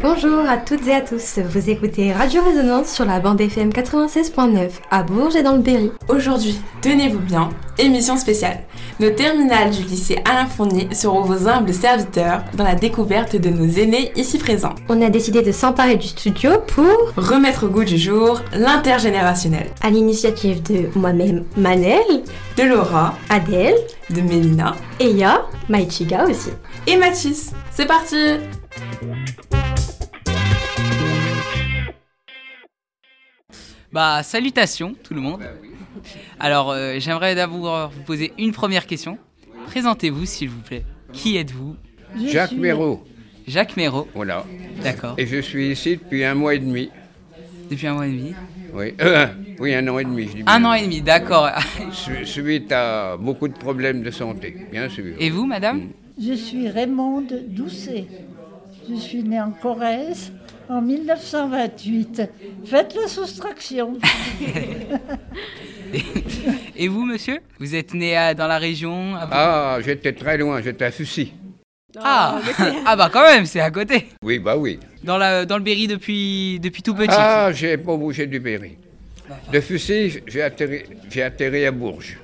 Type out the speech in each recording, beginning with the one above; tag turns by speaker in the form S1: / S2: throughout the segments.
S1: Bonjour à toutes et à tous, vous écoutez Radio Résonance sur la bande FM 96.9 à Bourges et dans le Berry.
S2: Aujourd'hui, tenez-vous bien, émission spéciale. Nos terminales du lycée Alain Fournier seront vos humbles serviteurs dans la découverte de nos aînés ici présents.
S1: On a décidé de s'emparer du studio pour
S2: remettre au goût du jour l'intergénérationnel.
S1: À l'initiative de moi-même Manel,
S2: de Laura,
S1: Adèle,
S2: de Mélina,
S1: Eya, Maïchiga aussi.
S2: Et Mathis. C'est parti
S3: Bah, salutations tout le monde. Alors, euh, j'aimerais d'abord vous poser une première question. Présentez-vous, s'il vous plaît. Qui êtes-vous?
S4: Jacques Méraud.
S3: Jacques Méraud.
S4: Voilà.
S3: D'accord.
S4: Et je suis ici depuis un mois et demi.
S3: Depuis un mois et demi
S4: Oui, euh, oui un an et demi. Je dis
S3: un an et demi, d'accord.
S4: Suite à beaucoup de problèmes de santé, bien sûr.
S3: Et vous, madame?
S5: Je suis Raymonde Doucet. Je suis née en Corrèze en 1928. Faites la soustraction.
S3: Et vous, monsieur Vous êtes né dans la région
S4: Ah, j'étais très loin, j'étais à Fussy.
S3: Ah, ah bah quand même, c'est à côté.
S4: Oui, bah oui.
S3: Dans, la, dans le Berry depuis, depuis tout petit.
S4: Ah, j'ai pas bougé du Berry. De Fussy, j'ai atterri, atterri à Bourges.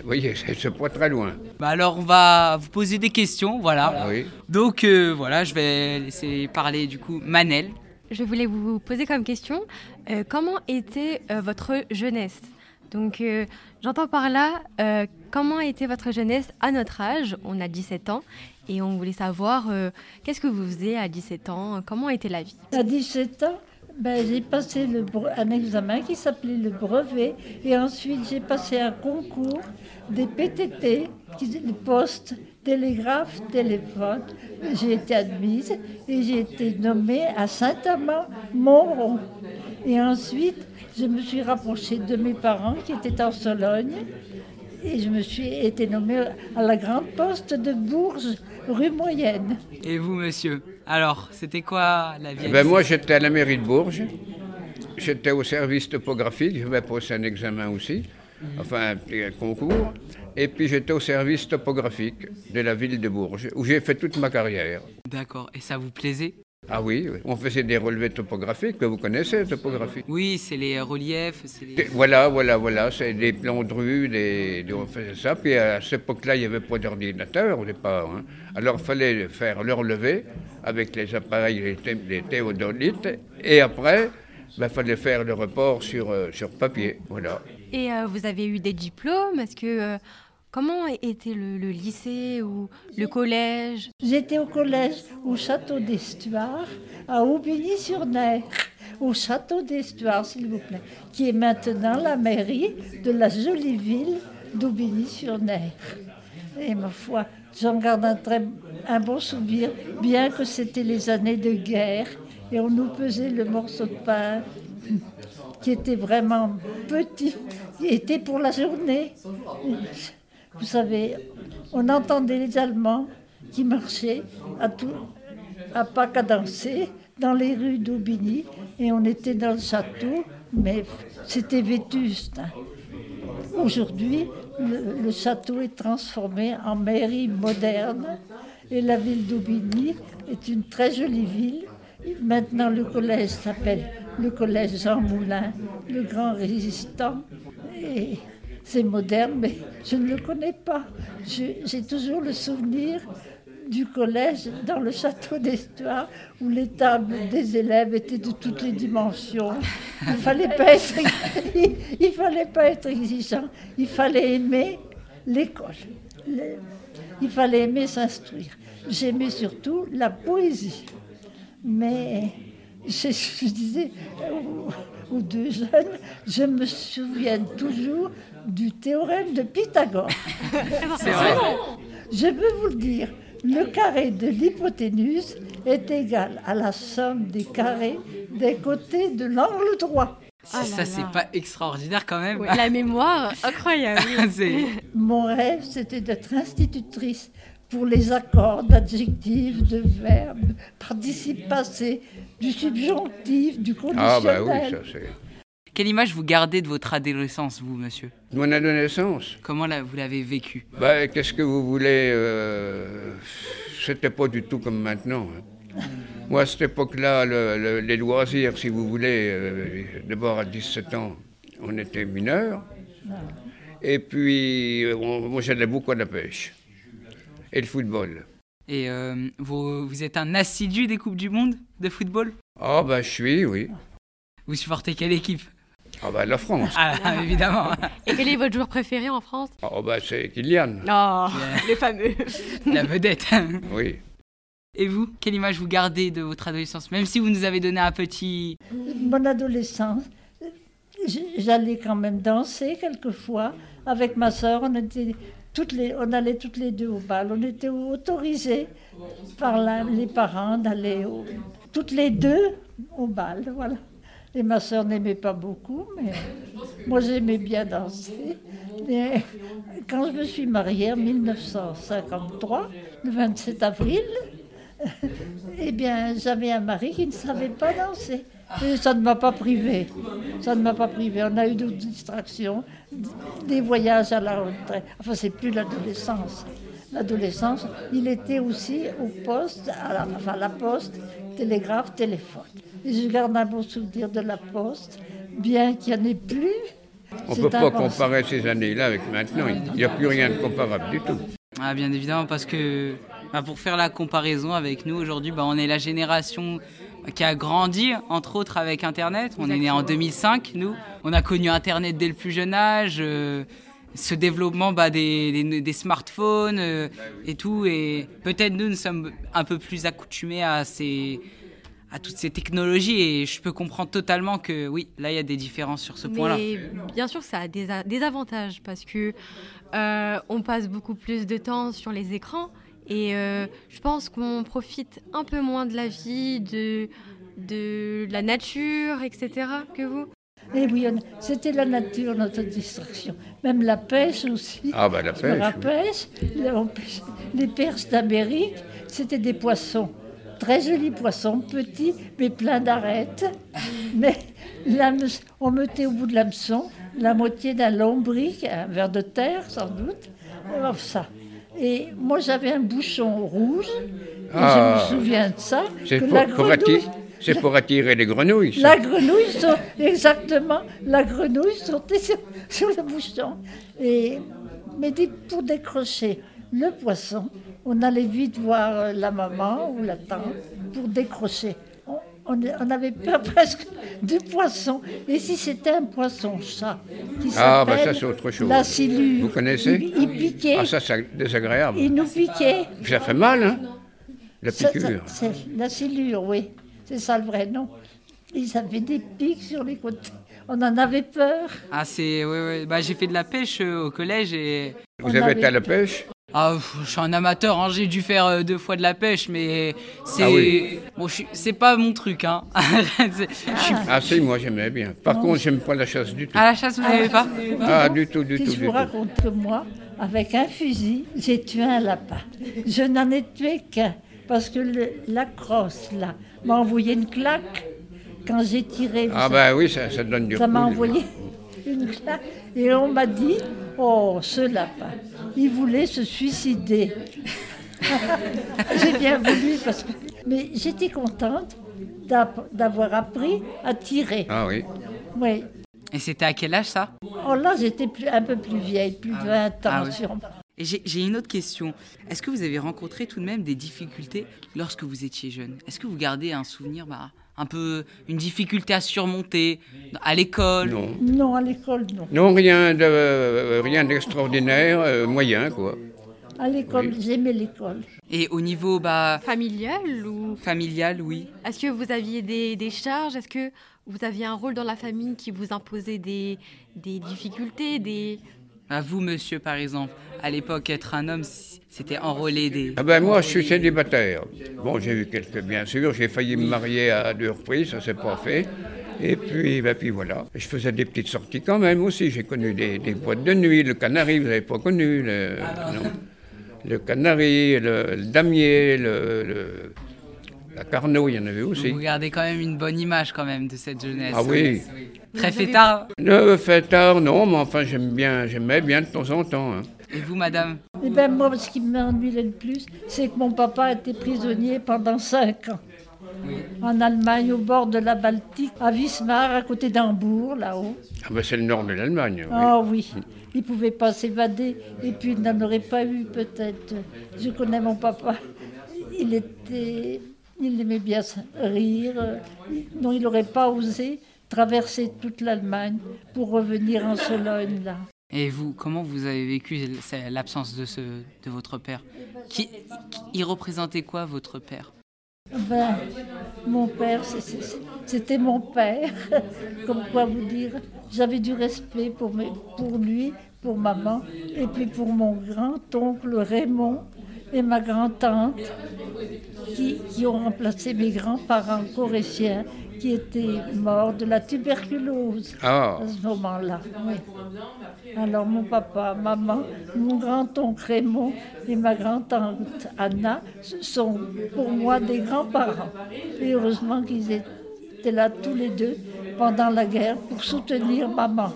S4: Vous voyez, c'est pas très loin.
S3: Bah alors, on va vous poser des questions, voilà.
S4: Oui.
S3: Donc, euh, voilà, je vais laisser parler du coup Manel.
S1: Je voulais vous poser comme question, euh, comment était euh, votre jeunesse? Donc, j'entends par là, comment était votre jeunesse à notre âge? On a 17 ans. Et on voulait savoir, qu'est-ce que vous faisiez à 17 ans? Comment était la vie?
S5: À 17 ans ben, j'ai passé un examen qui s'appelait le brevet et ensuite j'ai passé un concours des PTT, les postes, télégraphe, téléphone. J'ai été admise et j'ai été nommée à Saint-Amand-Montrond. Et ensuite, je me suis rapprochée de mes parents qui étaient en Sologne et je me suis été nommée à la grande poste de Bourges, rue Moyenne.
S3: Et vous, monsieur? Alors, c'était quoi la vie
S4: ben Moi, j'étais à la mairie de Bourges. J'étais au service topographique. Je vais passer un examen aussi, enfin un concours. Et puis j'étais au service topographique de la ville de Bourges, où j'ai fait toute ma carrière.
S3: D'accord. Et ça vous plaisait?
S4: Ah oui, on faisait des relevés topographiques, que vous connaissez, topographie
S3: Oui, c'est les reliefs.
S4: Voilà, voilà, voilà, c'est des plans de rue, des, on faisait ça. Puis à cette époque-là, il n'y avait pas d'ordinateur au départ. Hein. Alors il fallait faire le relevé avec les appareils, les, théodolites. Et après, il ben, fallait faire le report sur, euh, sur papier. Voilà.
S1: Et euh, vous avez eu des diplômes? Est-ce que. Euh, Comment était le, lycée ou le collège
S5: J'étais au collège au château d'Estuard, à Aubigny-sur-Ner, au château d'Estuard, s'il vous plaît, qui est maintenant la mairie de la jolie ville d'Aubigny-sur-Ner. Et ma foi, j'en garde un, très, un bon souvenir, bien que c'était les années de guerre et on nous pesait le morceau de pain qui était vraiment petit, qui était pour la journée. Vous savez, on entendait les Allemands qui marchaient à, tout, à pas cadencés dans les rues d'Aubigny et on était dans le château, mais c'était vétuste. Aujourd'hui, le, château est transformé en mairie moderne et la ville d'Aubigny est une très jolie ville. Maintenant, le collège s'appelle le collège Jean Moulin, le grand résistant. C'est moderne, mais je ne le connais pas. J'ai toujours le souvenir du collège dans le château d'Histoire où les tables des élèves étaient de toutes les dimensions. Il fallait fallait pas être exigeant. Il fallait aimer l'école. Il fallait aimer s'instruire. J'aimais surtout la poésie. Mais je, je disais aux deux jeunes, je me souviens toujours du théorème de Pythagore.
S3: C'est vrai.
S5: Je peux vous le dire, le carré de l'hypoténuse est égal à la somme des carrés des côtés de l'angle droit.
S3: ça, ah c'est pas extraordinaire quand même.
S1: la mémoire, incroyable.
S5: Mon rêve, c'était d'être institutrice pour les accords d'adjectifs, de verbes, participe passé, du subjonctif, du conditionnel. Ah bah oui, ça c'est...
S3: Quelle image vous gardez de votre adolescence, vous, monsieur
S4: Mon adolescence
S3: Comment vous l'avez vécue
S4: bah, Qu'est-ce que vous voulez euh... C'était pas du tout comme maintenant. Hein. Moi, à cette époque-là, le- le- les loisirs, si vous voulez, euh, d'abord à 17 ans, on était mineurs. Et puis, on- moi, j'allais beaucoup à la pêche. Et le football.
S3: Et euh, vous, vous êtes un assidu des Coupes du Monde de football?
S4: Ah, ben, je suis, oui.
S3: Vous supportez quelle équipe?
S4: Ah, ben, la France.
S3: Ah, évidemment,
S1: Et quel est votre joueur préféré en France?
S4: Ah, ben, c'est Kylian.
S1: Oh, les fameux.
S3: la vedette.
S4: Oui.
S3: Et vous, quelle image vous gardez de votre adolescence Même si vous nous avez donné un petit...
S5: Mon adolescence, j'allais quand même danser quelquefois avec ma sœur. On, était on allait toutes les deux au bal. On était autorisés par les parents d'aller toutes les deux au bal. Voilà. Et ma sœur n'aimait pas beaucoup, mais moi j'aimais bien danser. Quand je me suis mariée en 1953, le 27 avril, eh bien, j'avais un mari qui ne savait pas danser. Et ça ne m'a pas privé. Ça ne m'a pas privé. On a eu d'autres distractions, des voyages à la retraite. Enfin, c'est plus l'adolescence. L'adolescence, il était aussi au poste, à la, enfin, la poste, télégraphe, téléphone. Et je garde un bon souvenir de la poste, bien qu'il n'y en ait plus.
S4: On ne peut pas
S5: avancé.
S4: comparer ces années-là avec maintenant. Il n'y a plus rien de comparable du tout.
S3: Ah, bien évidemment, parce que bah, pour faire la comparaison avec nous aujourd'hui, bah, on est la génération qui a grandi, entre autres, avec Internet. On est né en 2005, nous. On a connu Internet dès le plus jeune âge, euh, ce développement bah, des, des- des smartphones euh, et tout. Et peut-être nous, nous sommes un peu plus accoutumés à, ces, à toutes ces technologies. Et je peux comprendre totalement que oui, là, il y a des différences sur ce point-là.
S1: Bien sûr, ça a des, a- des avantages parce que euh, on passe beaucoup plus de temps sur les écrans et euh, je pense qu'on profite un peu moins de la vie, de, de la nature, etc. que vous.
S5: Et oui, c'était la nature, notre distraction. Même la pêche aussi.
S4: Ah, ben, la pêche. oui.
S5: rappelle, les- on pêche- les perches d'Amérique, c'était des poissons. Très jolis poissons, petits, mais pleins d'arêtes. Mais on mettait au bout de l'hameçon la moitié d'un lombric, un ver de terre sans doute. Alors, ça. Et moi, j'avais un bouchon rouge.
S4: Ah.
S5: je me souviens de ça.
S4: C'est pour, attirer, c'est pour attirer les grenouilles, ça.
S5: la grenouille, exactement, la grenouille sautait sur, sur le bouchon. Et, mais pour décrocher le poisson, on allait vite voir la maman ou la tante pour décrocher. On, avait peur presque du poisson. Et si c'était un poisson-chat qui
S4: Ah, bah, ça, c'est autre chose.
S5: La silure.
S4: Vous connaissez
S5: il, il piquait,
S4: Ah, ça, c'est désagréable.
S5: il nous piquait.
S4: Ça fait mal, hein La
S5: Ça- ça-
S4: piqûre.
S5: c'est la silure, oui. C'est ça le vrai nom. Ils avaient des pics sur les côtés. On en avait peur.
S3: Ah, c'est. Ouais, ouais. Bah, j'ai fait de la pêche euh, au collège et.
S4: Vous
S5: On
S4: avez été à la pêche?
S3: Ah, je suis un amateur, hein, j'ai dû faire euh, deux fois de la pêche, mais c'est.
S4: Ah oui.
S3: Bon, c'est pas mon truc, hein. Suis-
S4: Ah, si, moi, j'aimais bien. Par contre, j'aime pas la chasse du tout.
S3: À la chasse, vous n'aimez pas?
S4: Ah, du tout, du
S5: Si
S4: tout,
S5: je
S4: du
S5: vous
S4: tout.
S5: raconte que moi, avec un fusil, j'ai tué un lapin. Je n'en ai tué qu'un, parce que le- la crosse, là, m'a envoyé une claque quand j'ai tiré.
S4: Ah, ben oui, ça, ça donne du
S5: Ça m'a envoyé une claque. Et on m'a dit, oh, ce lapin, il voulait se suicider. j'ai bien voulu, parce que... Mais j'étais contente d'avoir appris à tirer.
S4: Ah oui.
S5: Oui.
S3: Et c'était à quel âge ça?
S5: Oh là, j'étais plus- un peu plus vieille, plus de 20 ans
S3: Ah
S5: sûrement.
S3: Et j'ai une autre question. Est-ce que vous avez rencontré tout de même des difficultés lorsque vous étiez jeune? Est-ce que vous gardez un souvenir, bah, un peu une difficulté à surmonter à l'école?
S4: Non.
S5: Non, à l'école, non.
S4: Non, rien de euh, rien d'extraordinaire, euh, moyen, quoi.
S5: À l'école, j'aimais l'école.
S3: Et au niveau bah,
S1: Familial ou
S3: familial, oui.
S1: est-ce que vous aviez des, des charges? Est-ce que vous aviez un rôle dans la famille qui vous imposait des, des difficultés des...
S3: À vous, monsieur, par exemple, à l'époque, être un homme, c'était enrôler des.
S4: Ah ben moi, je suis célibataire. Bon, j'ai eu quelques, bien sûr, j'ai failli me marier à deux reprises, ça s'est pas fait. Et puis, ben, puis voilà. Je faisais des petites sorties quand même aussi. J'ai connu des, des boîtes de nuit, le Canari, vous n'avez pas connu. Le, non. le Canari, le, le Damier, le, le- la Carnot, il y en avait aussi.
S3: Vous gardez quand même une bonne image quand même de cette jeunesse.
S4: Ah oui.
S3: Très
S1: Vous avez-
S3: fêtard.
S4: Le fêtard, non, mais enfin, j'aime bien, j'aimais bien de temps en temps. hein.
S3: Et vous, madame
S5: Et ben moi, ce qui m'ennuyait le plus, c'est que mon papa était prisonnier pendant cinq ans. En Allemagne, au bord de la Baltique, à Wismar, à côté d'Hambourg, là-haut.
S4: Ah ben c'est le nord de l'Allemagne. oui.
S5: Ah oui, il ne pouvait pas s'évader et puis il n'en aurait pas eu peut-être. Je connais mon papa. Il était, il aimait bien rire. Non, il n'aurait pas osé traverser toute l'Allemagne pour revenir en Sologne là.
S3: Et vous, comment vous avez vécu l'absence de, ce, de votre père? Qui, Il représentait quoi, votre père?
S5: Ben, mon père, c'était mon père. Comme quoi vous dire, j'avais du respect pour, mes- pour lui, pour maman, et puis pour mon grand-oncle Raymond et ma grand-tante, qui, qui ont remplacé mes grands-parents corétiens, qui étaient morts de la tuberculose
S4: Ah,
S5: à ce moment-là. oui. Alors mon papa, maman, mon grand-oncle Raymond et ma grand-tante Anna ce sont pour moi des grands-parents. Et heureusement qu'ils étaient là tous les deux pendant la guerre pour soutenir maman.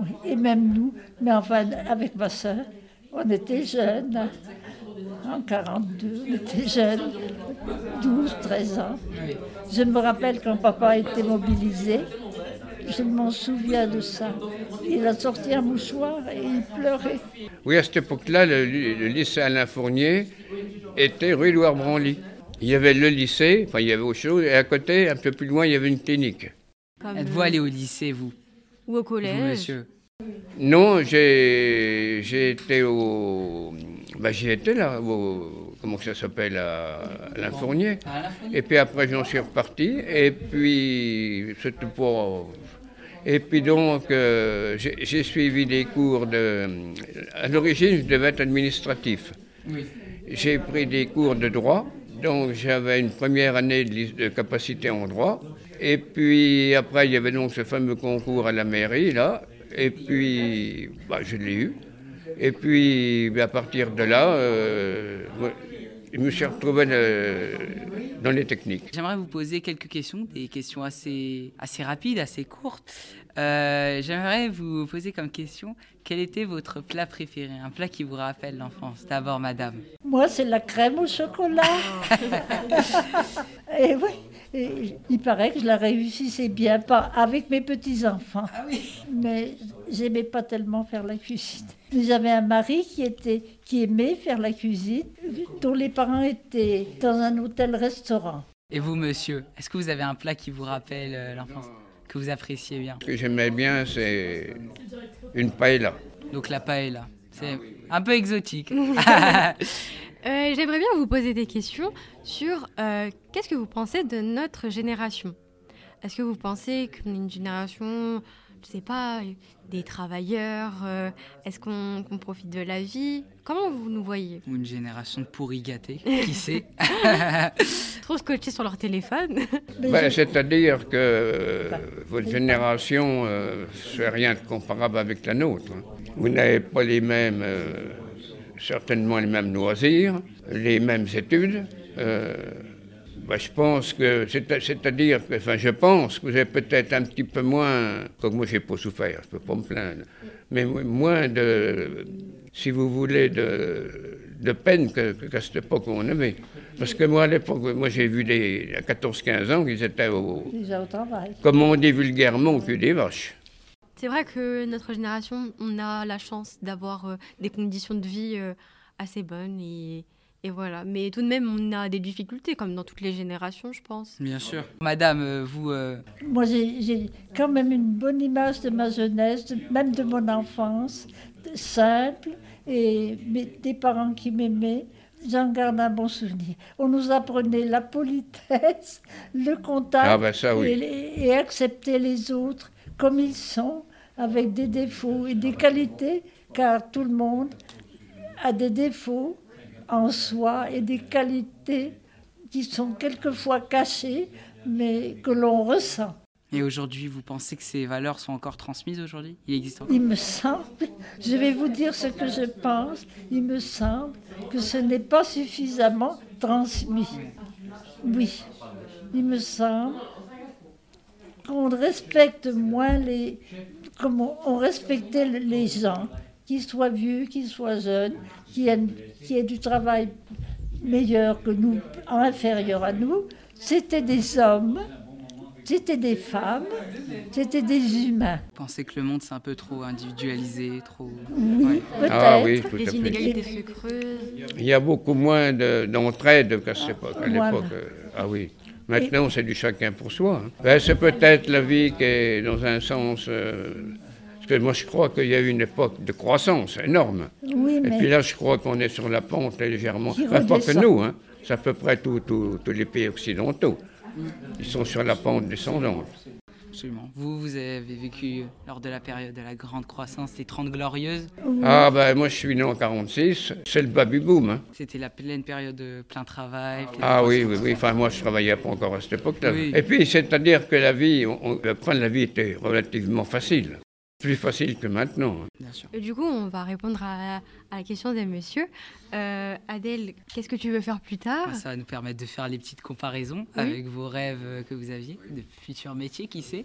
S5: Oui, Et même nous, mais enfin avec ma soeur, on était jeunes. En 42, on était jeunes, 12, 13 ans. Je me rappelle quand papa a été mobilisé, je m'en souviens de ça. Il a sorti un mouchoir et il pleurait.
S4: oui, à cette époque-là, le, le lycée Alain Fournier était rue Loire Branly. Il y avait le lycée, enfin il y avait autre chose, et à côté, un peu plus loin, il y avait une clinique.
S3: Êtes-vous allé au lycée, vous?
S1: Ou au
S3: Vous,
S1: collège
S3: monsieur?
S4: Non, j'ai été au. Bah, j'y étais là, au. Comment ça s'appelle À Alain Fournier. Et puis après, j'en suis reparti. Et puis, c'était pour. Et puis donc, euh, j'ai suivi des cours de. À l'origine, je devais être administratif.
S3: Oui.
S4: J'ai pris des cours de droit, donc j'avais une première année de, de capacité en droit. Et puis après, il y avait donc ce fameux concours à la mairie, là. Et puis, bah, je l'ai eu. Et puis, à partir de là, euh, je me suis retrouvé euh, dans les techniques.
S3: J'aimerais vous poser quelques questions, des questions assez, assez rapides, assez courtes. Euh, J'aimerais vous poser comme question, quel était votre plat préféré? Un plat qui vous rappelle l'enfance D'abord, madame.
S5: Moi, c'est la crème au chocolat. et oui, et il paraît que je la réussissais bien, pas avec mes petits-enfants. Mais j'aimais pas tellement faire la cuisine. J'avais un mari qui, était, qui aimait faire la cuisine, dont les parents étaient dans un hôtel-restaurant.
S3: Et vous, monsieur, est-ce que vous avez un plat qui vous rappelle euh, l'enfance? Que vous appréciez bien
S4: Ce que j'aimais bien, c'est une paella.
S3: Donc la paella. C'est un peu exotique.
S1: Euh, J'aimerais bien vous poser des questions sur euh, qu'est-ce que vous pensez de notre génération? Est-ce que vous pensez qu'on est une génération, je sais pas, des travailleurs euh, Est-ce qu'on profite de la vie? Comment vous nous voyez?
S3: Ou une génération de pourris gâtés, qui sait?
S1: Trop scotchés sur leur téléphone
S4: Ben,
S5: je-
S4: C'est-à-dire que euh, votre génération, euh, c'est rien de comparable avec la nôtre. Vous n'avez pas les mêmes, euh, certainement les mêmes loisirs, les mêmes études. Ben, je pense que, c'est- c'est-à-dire que, enfin, je pense que vous avez peut-être un petit peu moins, comme moi, j'ai pas souffert, je peux pas me plaindre, mais mo- moins de, si vous voulez, de, de peine que- que- qu'à cette époque où on avait. Parce que moi, à l'époque, moi, j'ai vu des, à 14-15 ans qu'ils étaient au,
S5: déjà au travail.
S4: comme on dit vulgairement, au cul des vaches.
S1: C'est vrai que notre génération, on a la chance d'avoir euh, des conditions de vie euh, assez bonnes et, et voilà. Mais tout de même, on a des difficultés, comme dans toutes les générations, je pense.
S3: Bien sûr. Madame, euh, vous, euh,
S5: Moi, j'ai quand même une bonne image de ma jeunesse, de- même de mon enfance, de- simple, et mais des parents qui m'aimaient. J'en garde un bon souvenir. On nous apprenait la politesse, le contact
S4: Ah ben ça, oui.
S5: et, les- et accepter les autres comme ils sont, avec des défauts et des qualités, car tout le monde a des défauts en soi et des qualités qui sont quelquefois cachées, mais que l'on ressent.
S3: et aujourd'hui, vous pensez que ces valeurs sont encore transmises aujourd'hui? Il existe encore?
S5: Il me semble, je vais vous dire ce que je pense, il me semble que ce n'est pas suffisamment transmis. Oui, il me semble qu'on respecte moins les... comme on, respectait les gens, qu'ils soient vieux, qu'ils soient jeunes, qui aient, qui aient du travail meilleurs que nous, inférieurs à nous, c'était des hommes, c'était des femmes, c'était des humains.
S3: Vous pensez que le monde c'est un peu trop individualisé, trop.
S5: Oui,
S3: Ouais.
S5: peut-être.
S4: Ah oui, tout à
S1: Les
S4: fait.
S1: inégalités se creusent.
S4: Il y a beaucoup moins de- d'entraide qu'à cette époque. À l'époque, euh, ah oui. Maintenant, c'est du chacun pour soi. hein. Ben, c'est peut-être la vie qui est dans un sens. euh, parce que moi, je crois qu'il y a eu une époque de croissance énorme.
S5: Oui,
S4: Et puis là, je crois qu'on est sur la pente légèrement. Enfin, pas que nous, hein. c'est à peu près tous les pays occidentaux. Ils sont sur la pente descendante.
S3: Absolument. Vous, vous avez vécu lors de la période de la grande croissance, les 30 glorieuses.
S4: Ah ben moi, je suis né en 46, c'est le baby boom. hein.
S3: C'était la pleine période de plein travail. pleine
S4: Ah oui, oui, oui. Enfin, moi, je travaillais pas encore à cette époque-là.
S3: Oui.
S4: Et puis, c'est-à-dire que la vie, on, on- le point de la vie était relativement facile. Plus facile que maintenant. hein.
S1: Et du coup, on va répondre à, à la question des messieurs. Euh, Adèle, qu'est-ce que tu veux faire plus tard
S3: Ça va nous permettre de faire les petites comparaisons
S1: Oui.
S3: avec vos rêves que vous aviez, de futurs métiers, qui sait.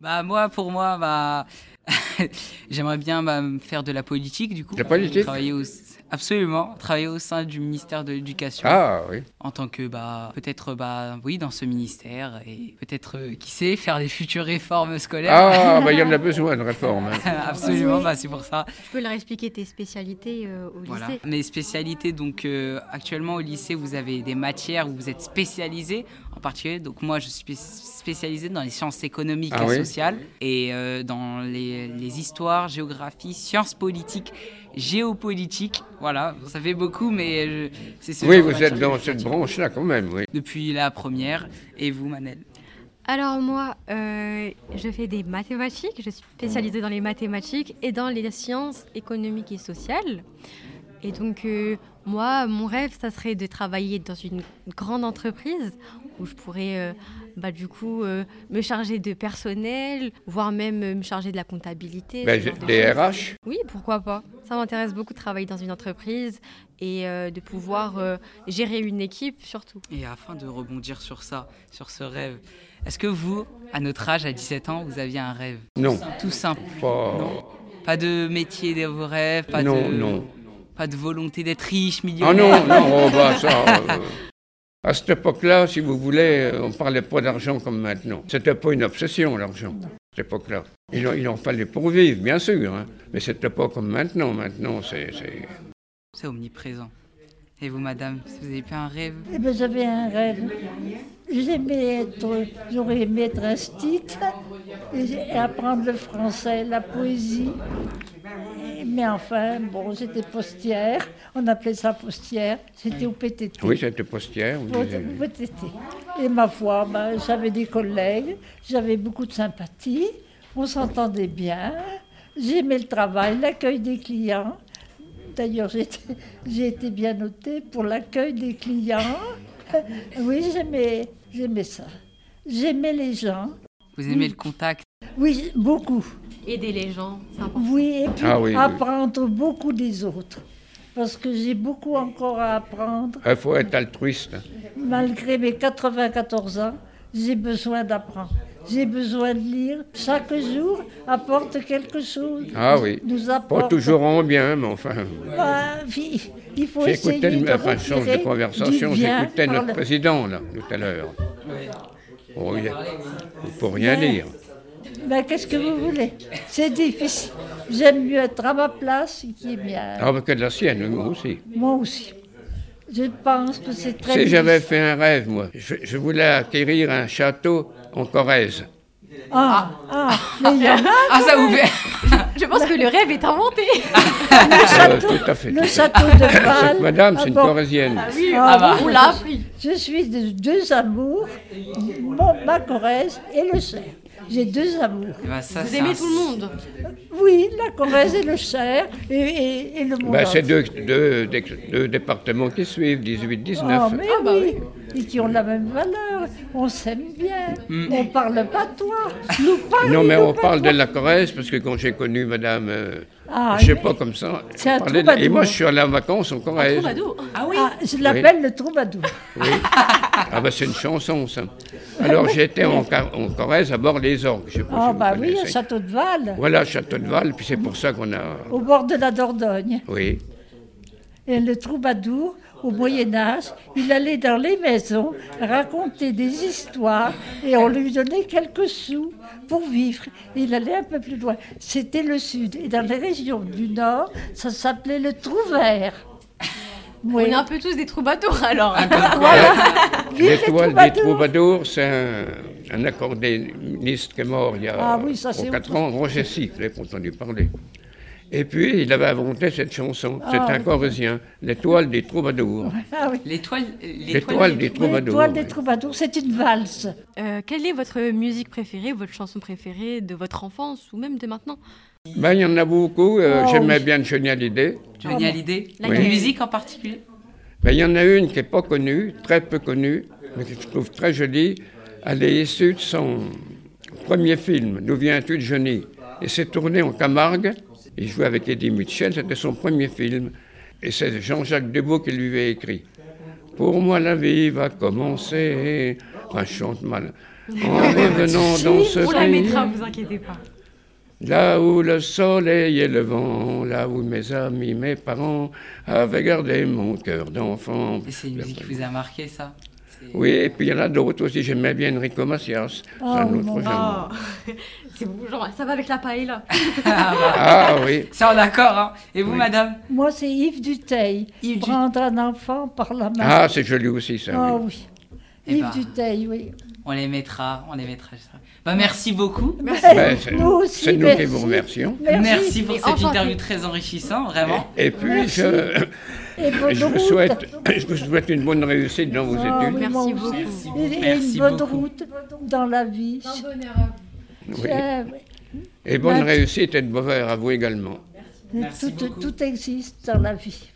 S3: Bah moi, pour moi, bah j'aimerais bien bah, faire de la politique du coup.
S4: De la politique
S3: Travailler au... absolument, travailler au sein du ministère de l'Éducation.
S4: Ah oui.
S3: En tant que bah peut-être bah oui dans ce ministère et peut-être euh, qui sait faire les futures réformes scolaires.
S4: Ah, ben, il y en a besoin de réformes. hein.
S3: Absolument,
S5: Oui.
S3: bah, c'est pour ça.
S1: Tu peux leur expliquer tes spécialités euh, au
S3: Voilà. Mes spécialités, donc euh, actuellement au lycée, vous avez des matières où vous êtes spécialisé en particulier. Donc moi, je suis spé- spécialisé dans les sciences économiques
S4: Ah
S3: et
S4: oui
S3: sociales et euh, dans les, les histoires, géographie, sciences politiques, géopolitique. Voilà, ça fait beaucoup, mais c'est ce
S4: Oui, vous êtes dans cette branche-là quand même, oui.
S3: Depuis la première. Et vous, Manel?
S1: Alors moi, euh, je fais des mathématiques. Je suis spécialisée dans les mathématiques et dans les sciences économiques et sociales. Et donc, euh, moi, mon rêve, ça serait de travailler dans une grande entreprise où je pourrais, euh, bah, du coup, euh, me charger de personnel, voire même euh, me charger de la comptabilité.
S4: Des
S1: choses.
S4: RH
S1: Oui, pourquoi pas. Ça m'intéresse beaucoup de travailler dans une entreprise et euh, de pouvoir euh, gérer une équipe surtout.
S3: Et afin de rebondir sur ça, sur ce rêve, est-ce que vous, à notre âge, à 17 ans, vous aviez un rêve?
S4: Non.
S3: Tout simple.
S4: Pas...
S3: Non. Pas de métier de vos rêves, pas
S4: Non,
S3: de
S4: non.
S3: pas de volonté d'être riche,
S4: Ah
S3: millionnaire.
S4: non, non, oh, bah, ça... euh, À cette époque-là, si vous voulez, euh, on parlait pas d'argent comme maintenant. C'était pas une obsession, l'argent, à cette époque-là. Il, en- fallait pour vivre, bien sûr, hein. mais c'était pas comme maintenant. Maintenant, c'est- C'est
S3: omniprésent. Et vous, madame, vous avez pas un rêve?
S5: Eh ben, j'avais un rêve. J'aimais être, j'aurais aimé être instite et apprendre le français, la poésie. Mais enfin, bon, j'étais postière. On appelait ça postière. C'était au PTT.
S4: Oui, c'était postière. vous
S5: Au
S4: disiez.
S5: PTT. Et ma foi, ben, j'avais des collègues, j'avais beaucoup de sympathie, on s'entendait bien, j'aimais le travail, l'accueil des clients. D'ailleurs, j'ai été- j'ai été bien notée pour l'accueil des clients. Oui, j'aimais j'aimais ça. J'aimais les gens.
S3: Vous aimez le contact?
S5: Oui, beaucoup.
S1: Aider les gens, c'est important.
S5: Oui, et puis
S4: Ah oui, oui.
S5: apprendre beaucoup des autres. Parce que j'ai beaucoup encore à apprendre.
S4: Il faut être altruiste.
S5: Malgré mes 94 ans, j'ai besoin d'apprendre. J'ai besoin de lire. Chaque jour apporte quelque chose.
S4: Ah oui.
S5: Nous
S4: Pas
S5: apporte.
S4: toujours en bien, mais enfin...
S5: Bah, il il faut essayer de
S4: le, enfin, change de conversation, j'écoutais notre
S5: le-
S4: président, là, tout à l'heure. Oh, il ne faut rien
S5: Mais-
S4: dire.
S5: Ben, qu'est-ce que vous voulez? C'est difficile. J'aime mieux être à ma place, qui est bien.
S4: Ah, bah, que de la sienne, moi aussi.
S5: Moi aussi. Je pense que c'est très
S4: Si j'avais fait un rêve, moi, je, je voulais acquérir un château en Corrèze.
S5: Ah, ah, mais il y en a.
S3: Ah, ça vous fait
S1: Je pense que le rêve est inventé.
S5: Le château,
S4: Euh, tout à fait.
S5: le château de Val.
S4: Madame,
S5: Ah
S4: c'est une
S5: bon.
S4: Corrézienne.
S1: Oui,
S5: Ah,
S3: bah.
S1: on l'a appris.
S5: Je suis de deux amours, mon, ma Corrèze et le Cher. J'ai deux amours.
S3: Eh ben, ça,
S1: Vous aimez
S3: un-
S1: tout le monde.
S5: Oui, la Corrèze et le Cher et, et, et le monde.
S4: Ben, c'est deux, deux, deux- départements qui suivent, 18-19.
S5: Oh, mais oui, et qui ont la même valeur. On s'aime bien. On parle pas toi. Nous parlons.
S4: non, mais on parle de la Corrèze parce que quand j'ai connu madame, euh,
S5: Ah,
S4: je sais pas comme ça,
S5: C'est un
S4: de- et moi je suis allé en vacances en Corrèze.
S5: Ah, je l'appelle le troubadour.
S4: Oui. Ah ben c'est une chanson ça. Alors j'étais en, Corrèze à bord des orgues. je sais pas
S5: Ah,
S4: si
S5: bah oui, au
S4: connaissez.
S5: château de Val,
S4: Voilà, Château de Val, puis c'est pour ça qu'on a...
S5: au bord de la Dordogne.
S4: Oui.
S5: Et le troubadour, au Moyen Âge, il allait dans les maisons raconter des histoires et on lui donnait quelques sous pour vivre. Il allait un peu plus loin. C'était le sud. Et dans les régions du nord, ça s'appelait le trouvert.
S1: On est un peu tous des troubadours alors.
S5: Vive les
S4: L'étoile des
S5: troubadours.
S4: c'est un, un accordéoniste qui est mort il y a
S5: Ah oui, ça, c'est
S4: 4
S5: autre
S4: ans, Roger Sy, vous avez entendu parler. Et puis, il avait inventé cette chanson. C'est
S5: Ah
S4: un
S5: oui.
S4: Corrézien, l'étoile des troubadours.
S5: Ah oui.
S3: L'étoile
S4: des troubadours.
S5: L'étoile des
S4: oui.
S5: troubadours, c'est une valse.
S1: Euh, quelle est votre musique préférée, votre chanson préférée de votre enfance ou même de maintenant?
S4: Ben, il y en a beaucoup. euh,
S5: Oh,
S4: J'aimais
S5: oui.
S4: bien Johnny Hallyday.
S3: Johnny Hallyday
S1: La
S3: musique en particulier?
S4: Ben, il y en a une qui n'est pas connue, très peu connue, mais que je trouve très jolie. Elle est issue de son premier film, D'où viens-tu de Johnny? Et c'est tourné en Camargue. Il jouait avec Eddie Mitchell, c'était son premier film. Et c'est Jean-Jacques Debout qui lui avait écrit. Pour moi, la vie va commencer. Ah, je chante mal. En revenant dans ce
S1: On la
S4: pays.
S1: mettra, vous inquiétez pas.
S4: Là où le soleil est levant, là où mes amis, mes parents avaient gardé mon cœur d'enfant.
S3: Et c'est une musique qui vous a marqué, ça?
S4: Oui, et puis il y en a d'autres aussi. J'aimais bien Enrico Macias. C'est
S5: Ah,
S4: un autre
S5: mon
S4: genre.
S1: Oh, c'est bon, genre, ça va avec la paella.
S3: Ah, bah,
S4: Ah oui.
S3: Ça, on est d'accord. Hein. Et vous,
S4: Oui.
S3: madame
S5: Moi, c'est Yves Duteil.
S3: Yves Du-
S5: Prendre un enfant par la main.
S4: Ah, c'est joli aussi ça.
S5: Ah
S4: oui.
S5: oui.
S3: Eh
S5: Yves. Duteil, oui.
S3: On les mettra, on les mettra. Bah, merci beaucoup.
S4: Ben, c'est
S5: Nous aussi,
S4: c'est nous
S5: merci.
S4: qui vous remercions.
S3: Merci, pour
S1: Et
S3: cette interview très enrichissante, vraiment.
S4: Et puis,
S5: Merci.
S4: je,
S5: Et bonne
S4: je, vous souhaite, je vous souhaite une bonne réussite dans vos
S5: Ah
S4: études.
S5: oui,
S1: Merci beaucoup.
S3: Merci
S5: Et, et
S3: Merci
S5: une bonne
S3: beaucoup.
S5: route dans la vie.
S4: Oui.
S5: Ah, oui.
S4: Et bonne
S5: Merci.
S4: réussite et de bonheur à vous également.
S3: Merci
S5: tout,
S3: beaucoup.
S5: tout existe dans la vie.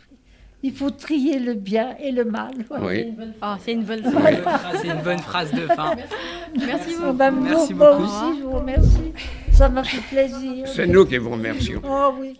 S5: Il faut trier le bien et le mal.
S4: Oui.
S1: Oh, c'est une bonne phrase.
S3: C'est une bonne phrase de fin.
S1: Merci
S5: Ah
S1: beaucoup.
S3: Merci
S5: moi
S3: beaucoup.
S5: aussi, je vous remercie. Ça m'a fait plaisir.
S4: C'est nous qui vous remercions.
S5: Oh oui.